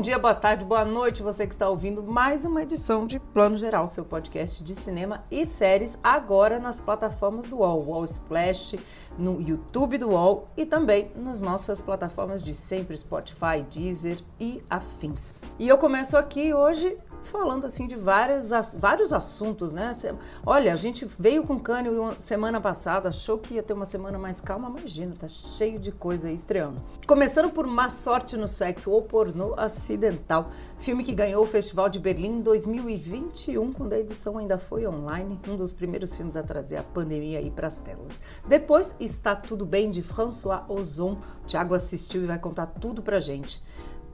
Bom dia, boa tarde, boa noite, você que está ouvindo mais uma edição de Plano Geral, seu podcast de cinema e séries, agora nas plataformas do UOL, UOL Splash, no YouTube do UOL e também nas nossas plataformas de sempre, Spotify, Deezer e afins. E eu começo aqui hoje falando assim de várias, vários assuntos, né? Olha, a gente veio com Cânio semana passada, achou que ia ter uma semana mais calma, imagina, tá cheio de coisa aí estreando. Começando por Má Sorte no Sexo ou Pornô Acidental, filme que ganhou o Festival de Berlim em 2021, quando a edição ainda foi online, um dos primeiros filmes a trazer a pandemia aí para as telas. Depois, Está Tudo Bem, de François Ozon. O Thiago assistiu e vai contar tudo pra gente.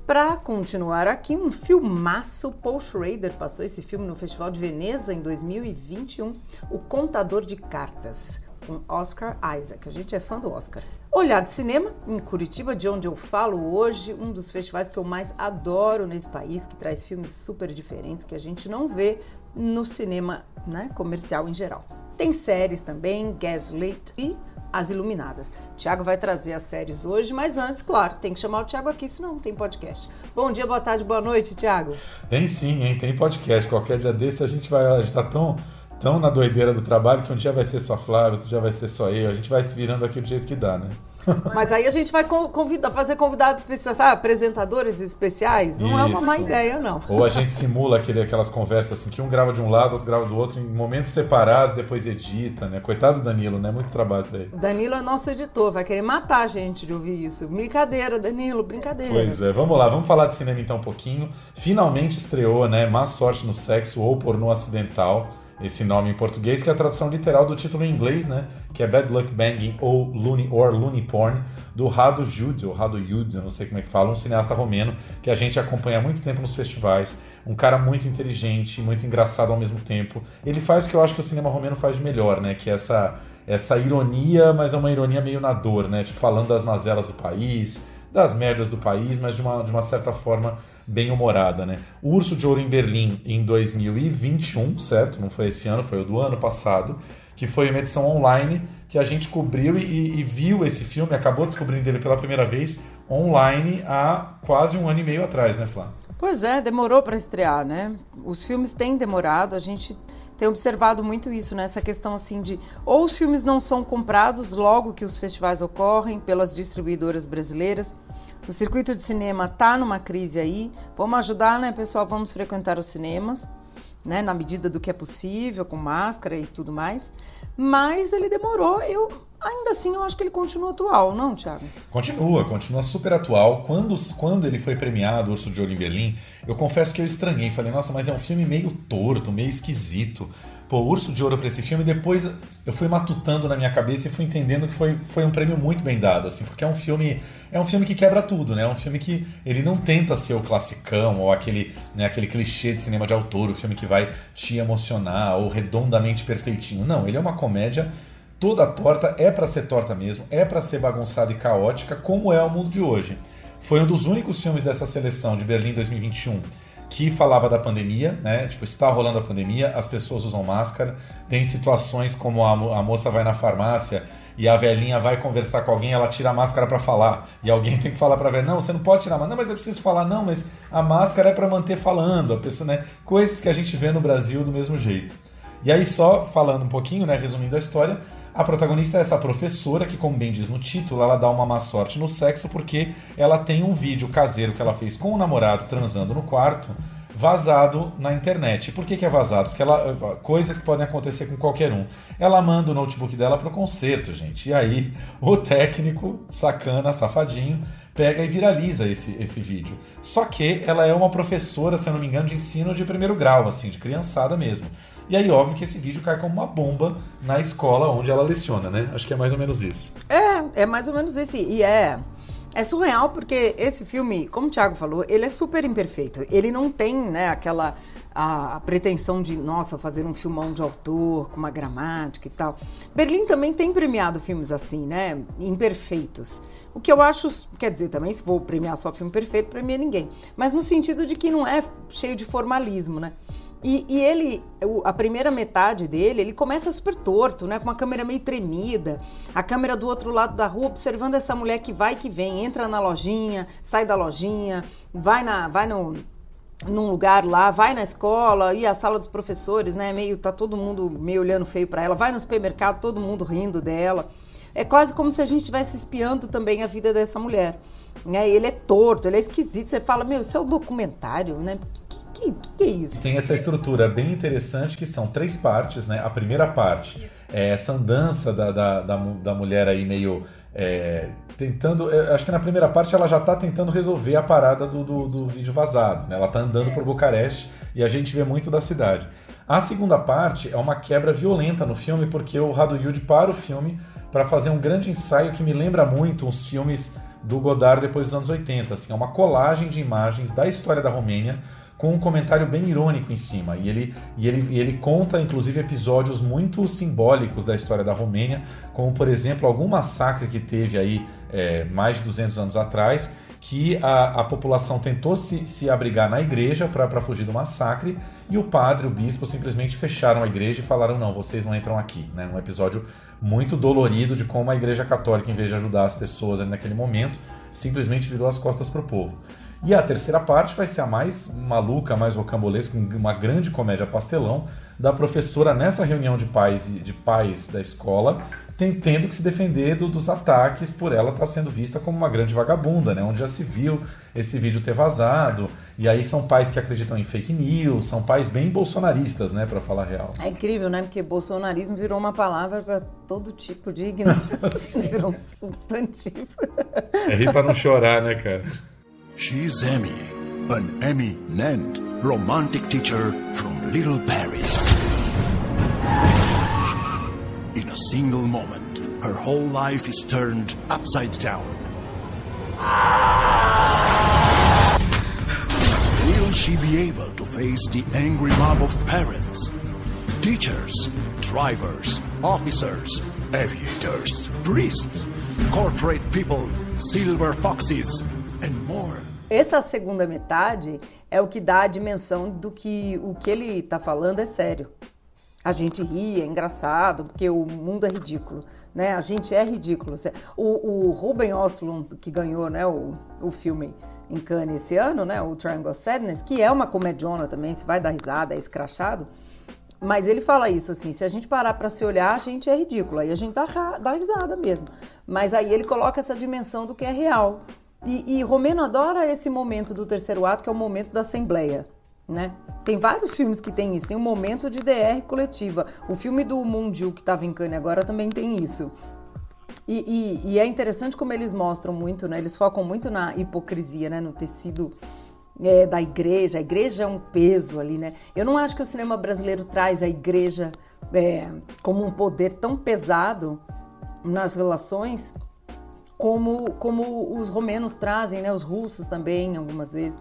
Para continuar aqui, um filmaço. Paul Schrader passou esse filme no Festival de Veneza em 2021, O Contador de Cartas, com Oscar Isaac. A gente é fã do Oscar. Olhar de Cinema, em Curitiba, de onde eu falo hoje, um dos festivais que eu mais adoro nesse país, que traz filmes super diferentes que a gente não vê no cinema né, comercial em geral. Tem séries também, Gaslit e as Iluminadas. Tiago vai trazer as séries hoje, mas antes, claro, tem que chamar o Tiago aqui, senão não tem podcast. Bom dia, boa tarde, boa noite, Tiago. Tem sim, hein? Tem podcast. Qualquer dia desse a gente vai. A gente tá tão, tão na doideira do trabalho que um dia vai ser só Flávio, outro dia vai ser só eu. A gente vai se virando aqui do jeito que dá, né? Mas aí a gente vai convidar, fazer convidados especiais, sabe? apresentadores especiais. Não Isso. é uma má ideia, não. Ou a gente simula aquele, aquelas conversas assim, que um grava de um lado, outro grava do outro, em momentos separados, depois edita, né? Coitado do Danilo, né? Muito trabalho pra ele. Danilo é nosso editor, vai querer matar a gente de ouvir isso. Brincadeira, Danilo, brincadeira. Pois é, vamos lá, vamos falar de cinema então um pouquinho. Finalmente estreou, né? Má Sorte no Sexo ou Pornô Acidental esse nome em português, que é a tradução literal do título em inglês, né? Que é Bad Luck Banging ou Looney, or Looney Porn, do Rado Jude, ou Rado Jude, eu não sei como é que fala, um cineasta romeno que a gente acompanha há muito tempo nos festivais, um cara muito inteligente, muito engraçado ao mesmo tempo. Ele faz o que eu acho que o cinema romeno faz de melhor, né? Que é essa, essa ironia, mas é uma ironia meio na dor, né? Tipo, falando das mazelas do país, das merdas do país, mas de uma, de uma certa forma bem humorada, né? O Urso de Ouro em Berlim em 2021, certo? Não foi esse ano, foi o do ano passado, que foi uma edição online que a gente cobriu e, e viu esse filme, acabou descobrindo ele pela primeira vez online há quase um ano e meio atrás, né, Flá? Pois é, demorou para estrear, né? Os filmes têm demorado, a gente tem observado muito isso, né? questão assim de ou os filmes não são comprados logo que os festivais ocorrem pelas distribuidoras brasileiras, o circuito de cinema está numa crise aí. Vamos ajudar, né, pessoal? Vamos frequentar os cinemas, né, na medida do que é possível, com máscara e tudo mais. Mas ele demorou. Eu ainda assim eu acho que ele continua atual, não, Thiago? Continua, continua super atual. Quando, quando ele foi premiado, Urso de Ouro em Berlim, eu confesso que eu estranhei. Falei, nossa, mas é um filme meio torto, meio esquisito pô, Urso de Ouro para esse filme. Depois eu fui matutando na minha cabeça e fui entendendo que foi, foi um prêmio muito bem dado, assim, porque é um filme é um filme que quebra tudo, né? É um filme que ele não tenta ser o classicão ou aquele, né, aquele clichê de cinema de autor, o filme que vai te emocionar ou redondamente perfeitinho. Não, ele é uma comédia toda torta, é para ser torta mesmo, é para ser bagunçada e caótica, como é o mundo de hoje. Foi um dos únicos filmes dessa seleção de Berlim 2021 que falava da pandemia, né? Tipo, está rolando a pandemia, as pessoas usam máscara. Tem situações como a, moça vai na farmácia e a velhinha vai conversar com alguém, ela tira a máscara para falar. E alguém tem que falar para velha: "Não, você não pode tirar máscara". "Não, mas eu preciso falar". "Não, mas a máscara é para manter falando". A pessoa, né? Coisas que a gente vê no Brasil do mesmo jeito. E aí só falando um pouquinho, né, resumindo a história, a protagonista é essa professora que, como bem diz no título, ela dá uma má sorte no sexo porque ela tem um vídeo caseiro que ela fez com o namorado transando no quarto vazado na internet. Por que, que é vazado? Porque ela, coisas que podem acontecer com qualquer um. Ela manda o notebook dela para o concerto, gente. E aí o técnico, sacana, safadinho, pega e viraliza esse, esse vídeo. Só que ela é uma professora, se eu não me engano, de ensino de primeiro grau, assim, de criançada mesmo. E aí, óbvio que esse vídeo cai como uma bomba na escola onde ela leciona, né? Acho que é mais ou menos isso. É, é mais ou menos isso. E é. É surreal porque esse filme, como o Thiago falou, ele é super imperfeito. Ele não tem, né, aquela a, a, pretensão de, nossa, fazer um filmão de autor, com uma gramática e tal. Berlim também tem premiado filmes assim, né? Imperfeitos. O que eu acho, quer dizer, também se vou premiar só filme perfeito, premia ninguém. Mas no sentido de que não é cheio de formalismo, né? E, e, ele, a primeira metade dele, ele começa super torto, né? Com uma câmera meio tremida, a câmera do outro lado da rua, observando essa mulher que vai que vem, entra na lojinha, sai da lojinha, vai, na, vai no, num lugar lá, vai na escola, e a sala dos professores, né? Meio, tá todo mundo meio olhando feio para ela, vai no supermercado, todo mundo rindo dela. É quase como se a gente estivesse espiando também a vida dessa mulher. Né? Ele é torto, ele é esquisito. Você fala, meu, isso é um documentário, né? Que, que, é isso? Tem essa estrutura bem interessante que são três partes, né? A primeira parte é essa andança da, da, da, da mulher aí meio é, tentando. Acho que na primeira parte ela já está tentando resolver a parada do, do, do vídeo vazado. Né? Ela está andando por Bucareste e a gente vê muito da cidade. A segunda parte é uma quebra violenta no filme, porque o Rado Yud para o filme para fazer um grande ensaio que me lembra muito os filmes do Godard depois dos anos 80. Assim, é uma colagem de imagens da história da Romênia com um comentário bem irônico em cima. E ele, e ele, e ele conta, inclusive, episódios muito simbólicos da história da Romênia, como, por exemplo, algum massacre que teve aí é, mais de 200 anos atrás, que a, a população tentou se, se abrigar na igreja para fugir do massacre, e o padre, o bispo, simplesmente fecharam a igreja e falaram: não, vocês não entram aqui. Né? Um episódio muito dolorido de como a igreja católica, em vez de ajudar as pessoas naquele momento, simplesmente virou as costas para o povo. E a terceira parte vai ser a mais maluca, mais rocambolesca, uma grande comédia pastelão da professora nessa reunião de pais de pais da escola, tendo que se defender do, dos ataques por ela estar tá sendo vista como uma grande vagabunda, né? Onde já se viu esse vídeo ter vazado. E aí são pais que acreditam em fake news, são pais bem bolsonaristas, né, para falar a real. É incrível, né? Porque bolsonarismo virou uma palavra para todo tipo de ignorância, virou um substantivo. É rir para não chorar, né, cara? She's Emmy, an eminent romantic teacher from Little Paris. In a single moment, her whole life is turned upside down. Will she be able to face the angry mob of parents, teachers, drivers, officers, aviators, priests, corporate people, silver foxes? Essa segunda metade é o que dá a dimensão do que o que ele está falando é sério. A gente ri, é engraçado, porque o mundo é ridículo, né? A gente é ridículo. O, o Ruben Östlund, que ganhou né, o, o filme em Cannes esse ano, né, o Triangle of Sadness, que é uma comediona também, se vai dar risada, é escrachado, mas ele fala isso assim, se a gente parar para se olhar, a gente é ridículo, aí a gente dá, dá risada mesmo. Mas aí ele coloca essa dimensão do que é real. E, e Romeno adora esse momento do terceiro ato, que é o momento da assembleia. Né? Tem vários filmes que tem isso. Tem um momento de DR coletiva. O filme do Mundial que estava em Cannes agora também tem isso. E, e, e, é interessante como eles mostram muito, né? Eles focam muito na hipocrisia, né? No tecido é, da igreja. A igreja é um peso ali, né? Eu não acho que o cinema brasileiro traz a igreja é, como um poder tão pesado nas relações como, como os romenos trazem, né? Os russos também, algumas vezes,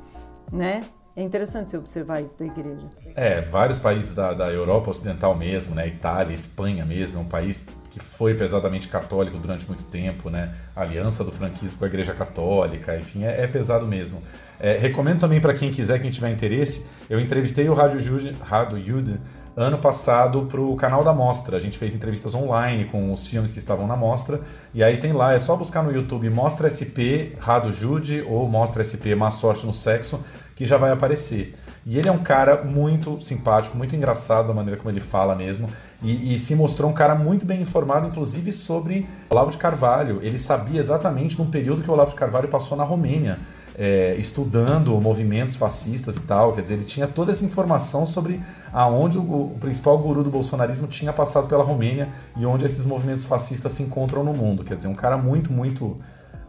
né? É interessante você observar isso da igreja. É, vários países da, da Europa Ocidental mesmo, né? Itália, Espanha mesmo, é um país que foi pesadamente católico durante muito tempo, né? A aliança do franquismo com a Igreja Católica, enfim, é, é pesado mesmo. É, recomendo também para quem quiser, quem tiver interesse, eu entrevistei o Rádio Jude, Rádio Jude ano passado para o canal da Mostra. A gente fez entrevistas online com os filmes que estavam na Mostra. E aí tem lá, é só buscar no YouTube Mostra SP Rado Jude ou Mostra SP Má Sorte no Sexo, que já vai aparecer. E ele é um cara muito simpático, muito engraçado da maneira como ele fala mesmo. E, e, se mostrou um cara muito bem informado, inclusive sobre Olavo de Carvalho. Ele sabia exatamente num período que o Olavo de Carvalho passou na Romênia é, estudando movimentos fascistas e tal. Quer dizer, ele tinha toda essa informação sobre aonde o, o, principal guru do bolsonarismo tinha passado pela Romênia e onde esses movimentos fascistas se encontram no mundo. Quer dizer, um cara muito, muito,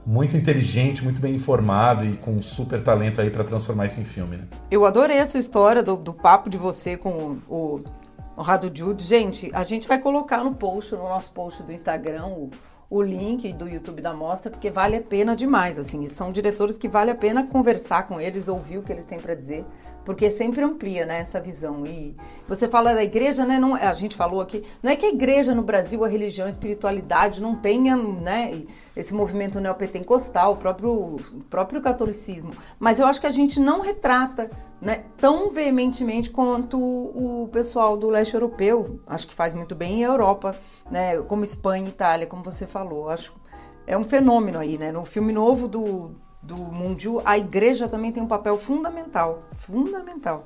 muito inteligente, muito bem informado e com super talento aí para transformar isso em filme. Né? Eu adorei essa história do, do papo de você com o, o Rado Jude. Gente, a gente vai colocar no post, no nosso post do Instagram, o o link do YouTube da mostra, porque vale a pena demais, assim. são diretores que vale a pena conversar com eles, ouvir o que eles têm para dizer, porque sempre amplia né, essa visão. E você fala da igreja, né? Não, a gente falou aqui, não é que a igreja no Brasil, a religião, a espiritualidade não tenha né, esse movimento neopentecostal, o próprio, o próprio catolicismo, mas eu acho que a gente não retrata né, tão veementemente quanto o pessoal do leste europeu, acho que faz muito bem, e a Europa, né, como Espanha e Itália, como você falou. Acho é um fenômeno aí, né? No filme novo do, do Mundial, a igreja também tem um papel fundamental, fundamental.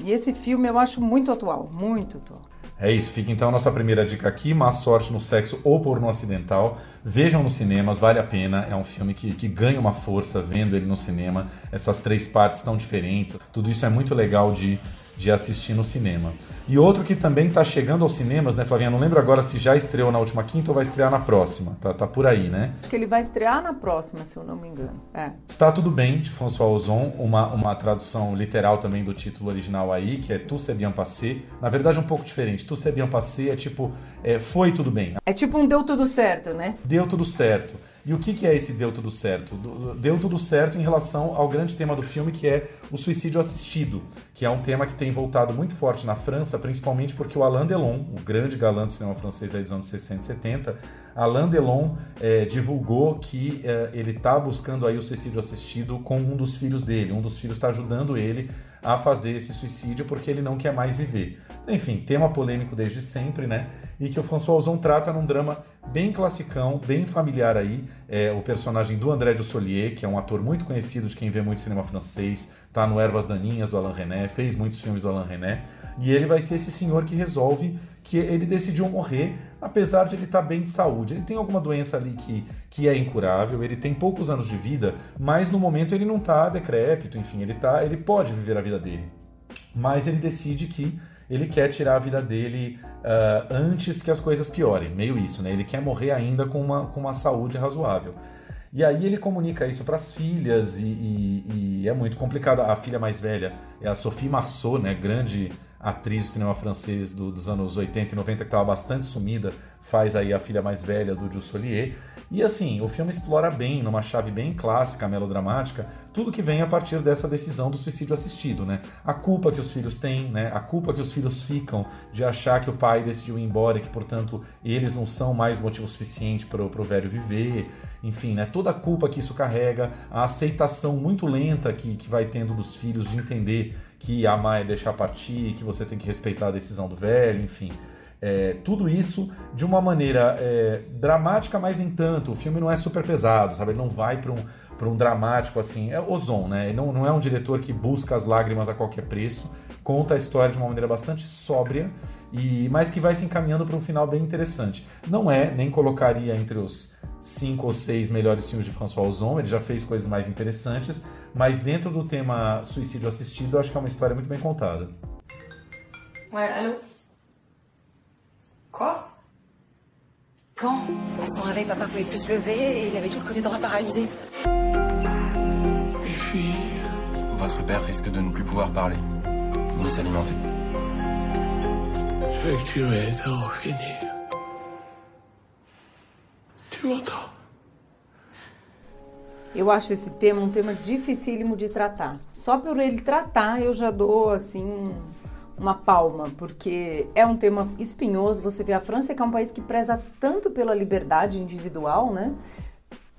E esse filme eu acho muito atual, muito atual. É isso, fica então a nossa primeira dica aqui, Má Sorte no Sexo ou Porno Acidental. Vejam nos cinemas, vale a pena. É um filme que, que ganha uma força vendo ele no cinema. Essas três partes tão diferentes. Tudo isso é muito legal de, de assistir no cinema. E outro que também está chegando aos cinemas, né, Flavinha? Não lembro agora se já estreou na última quinta ou vai estrear na próxima. Tá, tá por aí, né? Acho que ele vai estrear na próxima, se eu não me engano. É. Está Tudo Bem, de François Ozon, uma, uma tradução literal também do título original aí, que é Tout c'est bien passé. Na verdade, um pouco diferente. Tout c'est bien passé é tipo, é, foi tudo bem. É tipo um deu tudo certo, né? Deu tudo certo. E o que, que é esse deu tudo certo? Deu tudo certo em relação ao grande tema do filme, que é o suicídio assistido, que é um tema que tem voltado muito forte na França, principalmente porque o Alain Delon, o grande galã do cinema francês aí dos anos 60 e 70, Alain Delon é, divulgou que é, ele está buscando aí o suicídio assistido com um dos filhos dele. Um dos filhos está ajudando ele a fazer esse suicídio porque ele não quer mais viver. Enfim, tema polêmico desde sempre, né? E que o François Ozon trata num drama bem classicão, bem familiar aí. É, o personagem do André Dussolier, que é um ator muito conhecido de quem vê muito cinema francês, tá no Ervas Daninhas do Alain René, fez muitos filmes do Alain René. E ele vai ser esse senhor que resolve que ele decidiu morrer, apesar de ele estar tá bem de saúde. Ele tem alguma doença ali que, que é incurável, ele tem poucos anos de vida, mas no momento ele não está decrépito, enfim, ele, tá, ele pode viver a vida dele. Mas ele decide que ele quer tirar a vida dele uh, antes que as coisas piorem, meio isso, né? Ele quer morrer ainda com uma, com uma saúde razoável. E aí ele comunica isso para as filhas e, e, e, é muito complicado. A filha mais velha é a Sophie Marceau, né? Grande atriz do cinema francês do, dos anos 80 e 90 que estava bastante sumida, faz aí a filha mais velha do Jules E assim, o filme explora bem, numa chave bem clássica, melodramática, tudo que vem a partir dessa decisão do suicídio assistido, né? A culpa que os filhos têm, né? A culpa que os filhos ficam de achar que o pai decidiu ir embora e que, portanto, eles não são mais motivo suficiente para o velho viver. Enfim, né? Toda a culpa que isso carrega, a aceitação muito lenta que, que vai tendo dos filhos de entender que amar é deixar partir, que você tem que respeitar a decisão do velho, enfim. É, tudo isso de uma maneira é, dramática, mas nem tanto. O filme não é super pesado, sabe? Ele não vai para um, um dramático assim. É Ozon, né? Não, não é um diretor que busca as lágrimas a qualquer preço. Conta a história de uma maneira bastante sóbria, e mas que vai se encaminhando para um final bem interessante. Não é, nem colocaria entre os cinco ou seis melhores filmes de François Ozon, ele já fez coisas mais interessantes, mas dentro do tema suicídio assistido, eu acho que é uma história muito bem contada. Ouais, allô Quoi Quand À son réveil, papa pouvait plus se lever et il avait tout le côté droit paralysé. Et puis... Votre père risque de ne plus pouvoir parler, ni s'alimenter. Ce que tu m'as fini. Tu m'entends Eu acho esse tema um tema dificílimo de tratar. Só por ele tratar, eu já dou assim uma palma, porque é um tema espinhoso. Você vê a França, que é um país que preza tanto pela liberdade individual, né?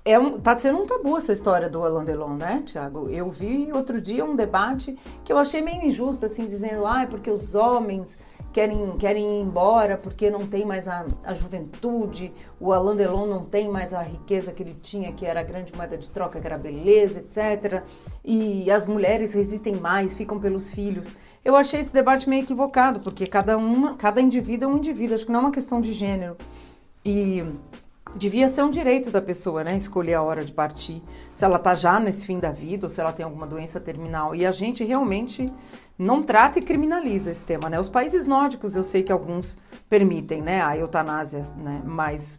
É um, tá sendo um tabu essa história do Alain Delon, né, Tiago? Eu vi outro dia um debate que eu achei meio injusto, assim, dizendo, ah, porque os homens querem, querem ir embora porque não tem mais a, a juventude, o Alain Delon não tem mais a riqueza que ele tinha, que era a grande moeda de troca, que era a beleza, etc. E as mulheres resistem mais, ficam pelos filhos. Eu achei esse debate meio equivocado, porque cada, uma, cada indivíduo é um indivíduo, acho que não é uma questão de gênero. E devia ser um direito da pessoa, né? Escolher a hora de partir. Se ela tá já nesse fim da vida ou se ela tem alguma doença terminal. E a gente realmente não trata e criminaliza esse tema, né? Os países nórdicos eu sei que alguns permitem, né, a eutanásia, né? Mas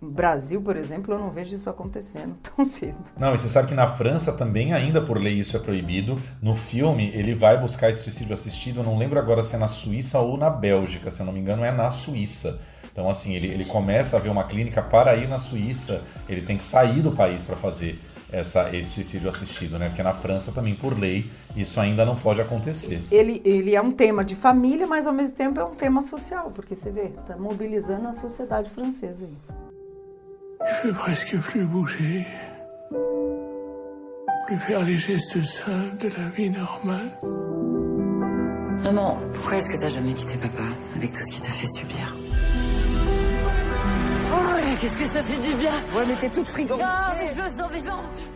Brasil, por exemplo, eu não vejo isso acontecendo tão cedo. Não, e você sabe que na França também, ainda por lei, isso é proibido. No filme, ele vai buscar esse suicídio assistido. Eu não lembro agora se é na Suíça ou na Bélgica, se eu não me engano, é na Suíça. Então, assim, ele, ele começa a ver uma clínica para ir na Suíça, ele tem que sair do país para fazer essa, esse suicídio assistido, né? Porque na França também, por lei, isso ainda não pode acontecer. Ele, ele é um tema de família, mas ao mesmo tempo é um tema social, porque você vê, tá mobilizando a sociedade francesa aí. Je presque plus bouger. Plus faire les gestes simples de la vie normale. Maman, pourquoi est-ce que t'as jamais quitté papa avec tout ce qu'il t'a fait subir Ouais, qu'est-ce que ça fait du bien Ouais, mais t'es toute frigorifiée. Ah, mais je me sens vivante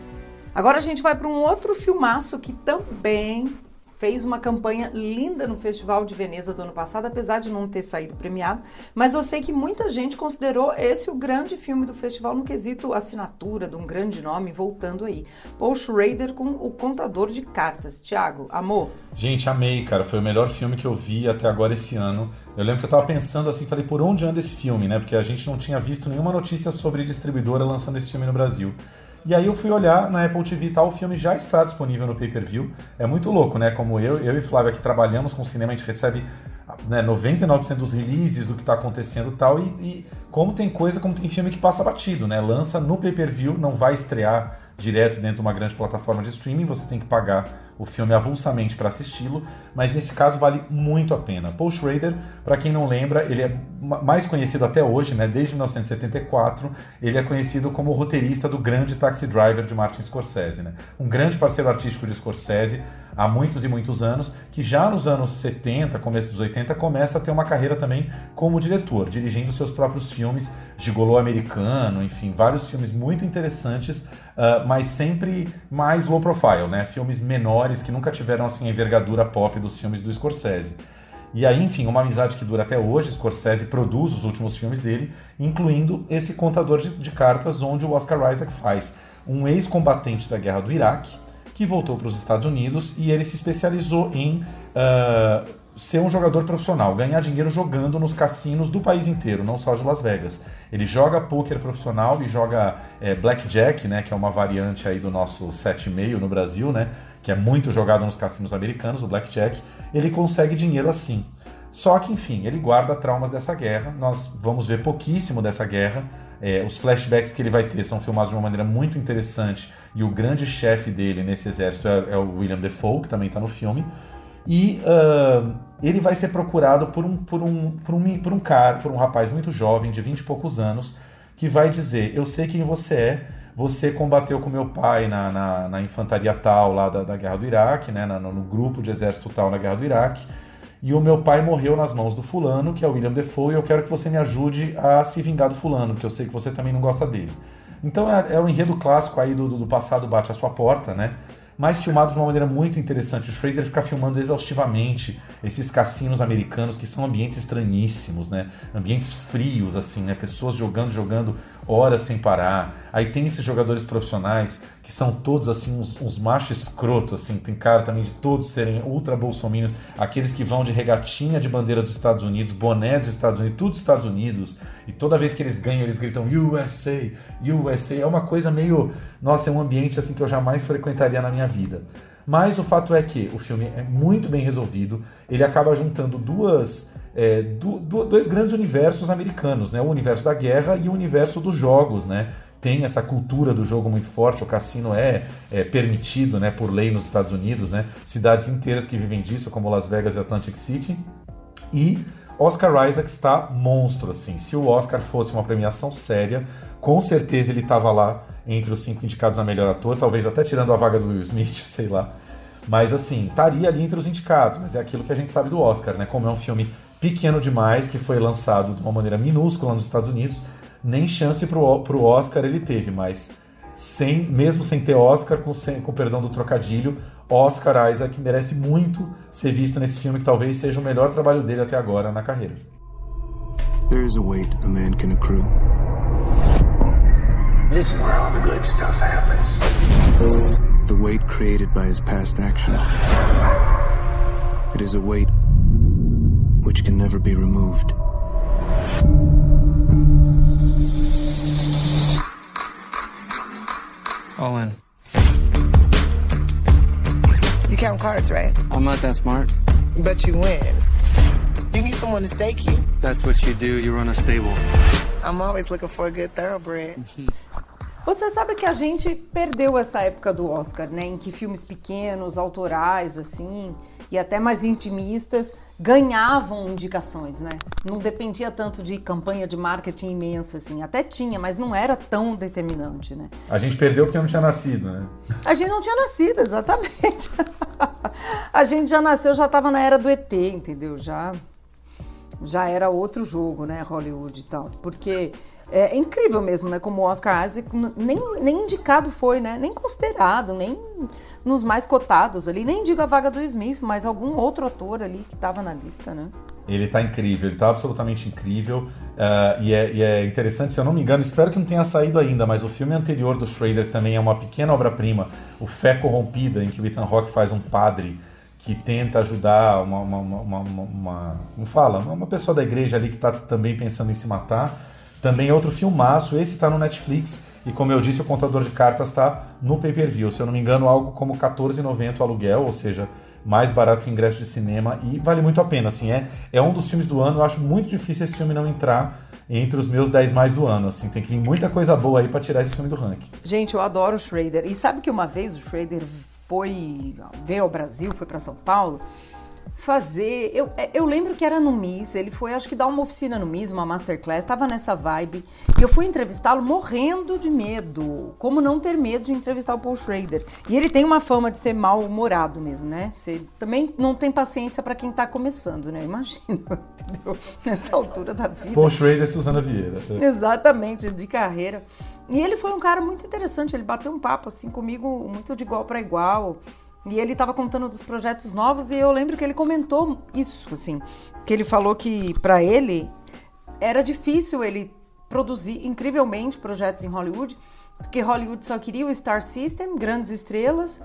Agora a gente vai para um outro filmaço que também fez uma campanha linda no Festival de Veneza do ano passado, apesar de não ter saído premiado, mas eu sei que muita gente considerou esse o grande filme do festival no quesito assinatura de um grande nome voltando aí. Paul Schrader com O Contador de Cartas. Tiago, amor? Gente, amei, cara. Foi o melhor filme que eu vi até agora esse ano. Eu lembro que eu tava pensando assim, falei, por onde anda esse filme, né? Porque a gente não tinha visto nenhuma notícia sobre distribuidora lançando esse filme no Brasil. E aí eu fui olhar na Apple TV e tal, o filme já está disponível no pay-per-view. É muito louco, né? Como eu, eu e Flávia que trabalhamos com cinema, a gente recebe né, 99% dos releases do que está acontecendo e tal. E como tem coisa, como tem filme que passa batido, né? Lança no pay-per-view, não vai estrear direto dentro de uma grande plataforma de streaming, você tem que pagar o filme avulsamente para assisti-lo, mas nesse caso vale muito a pena. Paul Schrader, para quem não lembra, ele é mais conhecido até hoje, né, desde 1974, ele é conhecido como roteirista do grande Taxi Driver de Martin Scorsese, né? um grande parceiro artístico de Scorsese há muitos e muitos anos, que já nos anos 70, começo dos 80, começa a ter uma carreira também como diretor, dirigindo seus próprios filmes, Gigolô Americano, enfim, vários filmes muito interessantes, uh, mas sempre mais low profile, né? Filmes menores que nunca tiveram assim a envergadura pop dos filmes do Scorsese. E aí, enfim, uma amizade que dura até hoje. Scorsese produz os últimos filmes dele, incluindo esse contador de, de cartas, onde o Oscar Isaac faz um ex-combatente da guerra do Iraque que voltou para os Estados Unidos e ele se especializou em uh, ser um jogador profissional, ganhar dinheiro jogando nos cassinos do país inteiro, não só de Las Vegas. Ele joga poker profissional e joga é, blackjack, né, que é uma variante aí do nosso 7,5 no Brasil, né, que é muito jogado nos cassinos americanos, o blackjack. Ele consegue dinheiro assim. Só que, enfim, ele guarda traumas dessa guerra. Nós vamos ver pouquíssimo dessa guerra. É, os flashbacks que ele vai ter são filmados de uma maneira muito interessante e o grande chefe dele nesse exército é, é o William Defoe, que também está no filme. E uh, ele vai ser procurado por um, por, um, por, um, por um cara, por um rapaz muito jovem, de 20 e poucos anos, que vai dizer: Eu sei quem você é, você combateu com meu pai na, na, na infantaria tal lá da, da guerra do Iraque, né, no, no grupo de exército tal na guerra do Iraque e o meu pai morreu nas mãos do fulano, que é o William Defoe, e eu quero que você me ajude a se vingar do fulano, que eu sei que você também não gosta dele. Então é, é o enredo clássico aí do, do passado bate à sua porta, né? Mas filmado de uma maneira muito interessante. O Schrader fica filmando exaustivamente esses cassinos americanos que são ambientes estranhíssimos, né? Ambientes frios, assim, né? Pessoas jogando, jogando horas sem parar. Aí tem esses jogadores profissionais que são todos assim uns, uns machos escroto, assim, tem cara também de todos serem ultra bolsominions, aqueles que vão de regatinha de bandeira dos Estados Unidos, boné dos Estados Unidos, tudo Estados Unidos, e toda vez que eles ganham eles gritam USA, USA, é uma coisa meio, nossa, é um ambiente assim que eu jamais frequentaria na minha vida. Mas o fato é que o filme é muito bem resolvido, ele acaba juntando duas é, do, do, dois grandes universos americanos, né? O universo da guerra e o universo dos jogos, né? Tem essa cultura do jogo muito forte, o cassino é, é permitido, né, por lei nos Estados Unidos, né? Cidades inteiras que vivem disso, como Las Vegas e Atlantic City. E Oscar Isaac está monstro, assim. Se o Oscar fosse uma premiação séria, com certeza ele estava lá entre os cinco indicados a melhor ator, talvez até tirando a vaga do Will Smith, sei lá. Mas assim, estaria ali entre os indicados, mas é aquilo que a gente sabe do Oscar, né? Como é um filme pequeno demais, que foi lançado de uma maneira minúscula nos Estados Unidos, nem chance para o Oscar ele teve, mas sem, mesmo sem ter Oscar, com, sem, com perdão do trocadilho, Oscar Isaac merece muito ser visto nesse filme, que talvez seja o melhor trabalho dele até agora na carreira. There is a weight a man can accrue. This is where all the good stuff happens. The weight created by his past actions. It is a weight which can never be removed. All in. You count cards, right? I'm not that smart. But you win. You need someone to stake you. That's what you do. You run a stable. I'm always looking for a good thoroughbred. Mm-hmm. Você sabe que a gente perdeu essa época do Oscar, né? Em que filmes pequenos, autorais, assim, e até mais intimistas ganhavam indicações, né? Não dependia tanto de campanha de marketing imensa, assim. Até tinha, mas não era tão determinante, né? A gente perdeu porque não tinha nascido, né? A gente não tinha nascido, exatamente. a gente já nasceu, já estava na era do ET, entendeu? Já, já era outro jogo, né? Hollywood e tal. Porque é incrível mesmo, né? Como o Oscar Isaac nem, nem indicado foi, né? Nem considerado, nem nos mais cotados ali. Nem digo a vaga do Smith, mas algum outro ator ali que estava na lista, né? Ele tá incrível, ele tá absolutamente incrível. Uh, e, é, e, é, interessante, se eu não me engano, espero que não tenha saído ainda, mas o filme anterior do Schrader também é uma pequena obra-prima, O Fé Corrompida, em que o Ethan Hawke faz um padre que tenta ajudar uma, uma, uma, uma, uma como fala, uma pessoa da igreja ali que está também pensando em se matar. Também é outro filmaço, esse está no Netflix e como eu disse, o contador de cartas está no pay-per-view. Se eu não me engano, algo como R$14,90 o aluguel, ou seja, mais barato que ingresso de cinema e vale muito a pena. Assim, é, é um dos filmes do ano, eu acho muito difícil esse filme não entrar entre os meus 10 mais do ano. Assim, tem que vir muita coisa boa aí para tirar esse filme do ranking. Gente, eu adoro o Schrader. E sabe que uma vez o Schrader foi veio ao Brasil, foi para São Paulo fazer. Eu, é, eu lembro que era no MIS, ele foi, acho que dar uma oficina no MIS, uma masterclass, tava nessa vibe. E eu fui entrevistá-lo morrendo de medo. Como não ter medo de entrevistar o Paul Schrader? E ele tem uma fama de ser mal-humorado mesmo, né? Você também não tem paciência para quem tá começando, né? Imagina, entendeu? Nessa altura da vida. Paul Schrader e Suzana Vieira. Exatamente, de carreira. E ele foi um cara muito interessante, ele bateu um papo assim comigo muito de igual para igual. E ele estava contando dos projetos novos e eu lembro que ele comentou isso, assim, que ele falou que para ele era difícil ele produzir incrivelmente projetos em Hollywood, porque Hollywood só queria o Star System, grandes estrelas.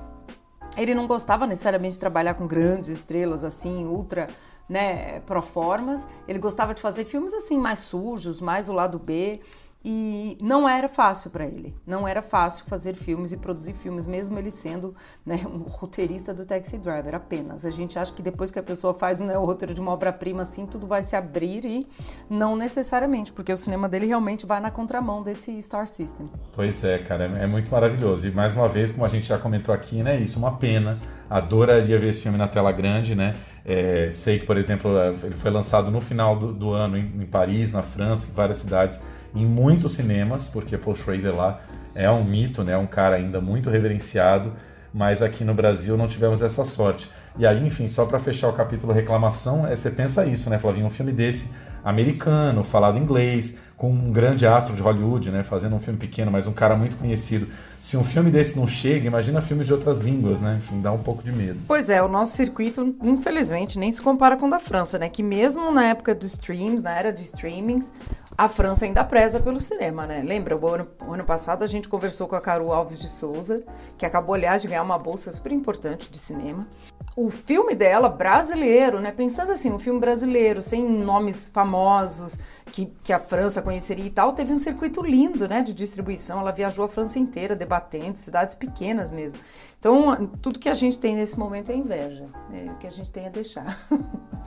Ele não gostava necessariamente de trabalhar com grandes estrelas assim, ultra, né, proformas. Ele gostava de fazer filmes assim mais sujos, mais o lado B. E não era fácil para ele. Não era fácil fazer filmes e produzir filmes, mesmo ele sendo né, um roteirista do Taxi Driver apenas. A gente acha que depois que a pessoa faz né, o roteiro de uma obra-prima assim, tudo vai se abrir e não necessariamente, porque o cinema dele realmente vai na contramão desse Star System. Pois é, cara, é muito maravilhoso. E mais uma vez, como a gente já comentou aqui, né, isso uma pena. Adoraria ver esse filme na tela grande, né? É, sei que, por exemplo, ele foi lançado no final do, do ano em, em Paris, na França, em várias cidades em muitos cinemas, porque Paul Schrader lá é um mito, né? Um cara ainda muito reverenciado, mas aqui no Brasil não tivemos essa sorte. E aí, enfim, só para fechar o capítulo reclamação, é, você pensa isso, né, Flavinho? Um filme desse, americano, falado inglês, com um grande astro de Hollywood, né, fazendo um filme pequeno, mas um cara muito conhecido. Se um filme desse não chega, imagina filmes de outras línguas, né? Enfim, dá um pouco de medo. Pois é, o nosso circuito, infelizmente, nem se compara com o da França, né? Que mesmo na época dos streams, na era de streamings, a França ainda preza pelo cinema, né? Lembra, o ano, o ano, passado a gente conversou com a Carol Alves de Souza, que acabou, aliás, de ganhar uma bolsa super importante de cinema. O filme dela, brasileiro, né? Pensando assim, um filme brasileiro, sem nomes famosos, que, que a França conheceria e tal, teve um circuito lindo, né? De distribuição. Ela viajou a França inteira debatendo, cidades pequenas mesmo. Então, tudo que a gente tem nesse momento é inveja. É o que a gente tem a deixar.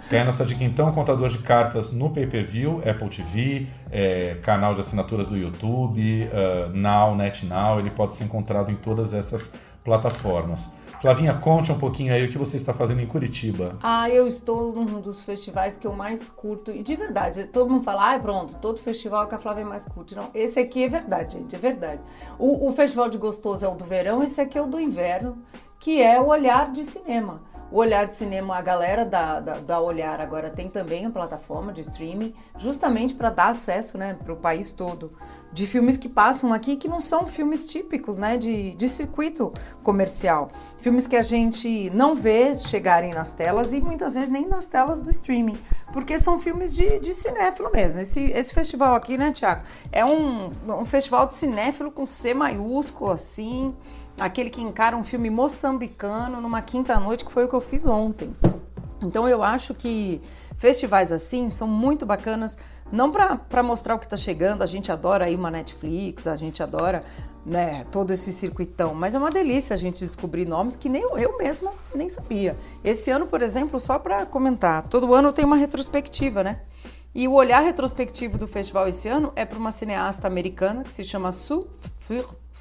Tem a nossa dica então, contador de cartas no pay-per-view, Apple TV, é, canal de assinaturas do YouTube, uh, Now, NetNow, ele pode ser encontrado em todas essas plataformas. Flavinha, conte um pouquinho aí o que você está fazendo em Curitiba. Ah, eu estou num dos festivais que eu mais curto. E de verdade, todo mundo fala, ah, pronto, todo festival que a Flávia mais curte. Não, esse aqui é verdade, gente, é verdade. O, o festival de gostoso é o do verão, esse aqui é o do inverno, que é o olhar de cinema. O Olhar de Cinema, a galera da, da, da Olhar agora tem também a plataforma de streaming, justamente para dar acesso né, para o país todo de filmes que passam aqui que não são filmes típicos né, de, de circuito comercial. Filmes que a gente não vê chegarem nas telas e muitas vezes nem nas telas do streaming, porque são filmes de, de cinéfilo mesmo. Esse, esse festival aqui, né, Tiago, é um, um festival de cinéfilo com C maiúsculo, assim aquele que encara um filme moçambicano numa quinta-noite, que foi o que eu fiz ontem. Então eu acho que festivais assim são muito bacanas, não para mostrar o que está chegando, a gente adora aí uma Netflix, a gente adora né, todo esse circuitão, mas é uma delícia a gente descobrir nomes que nem eu, eu mesma nem sabia. Esse ano, por exemplo, só para comentar, todo ano tem uma retrospectiva, né? E o olhar retrospectivo do festival esse ano é para uma cineasta americana que se chama Sue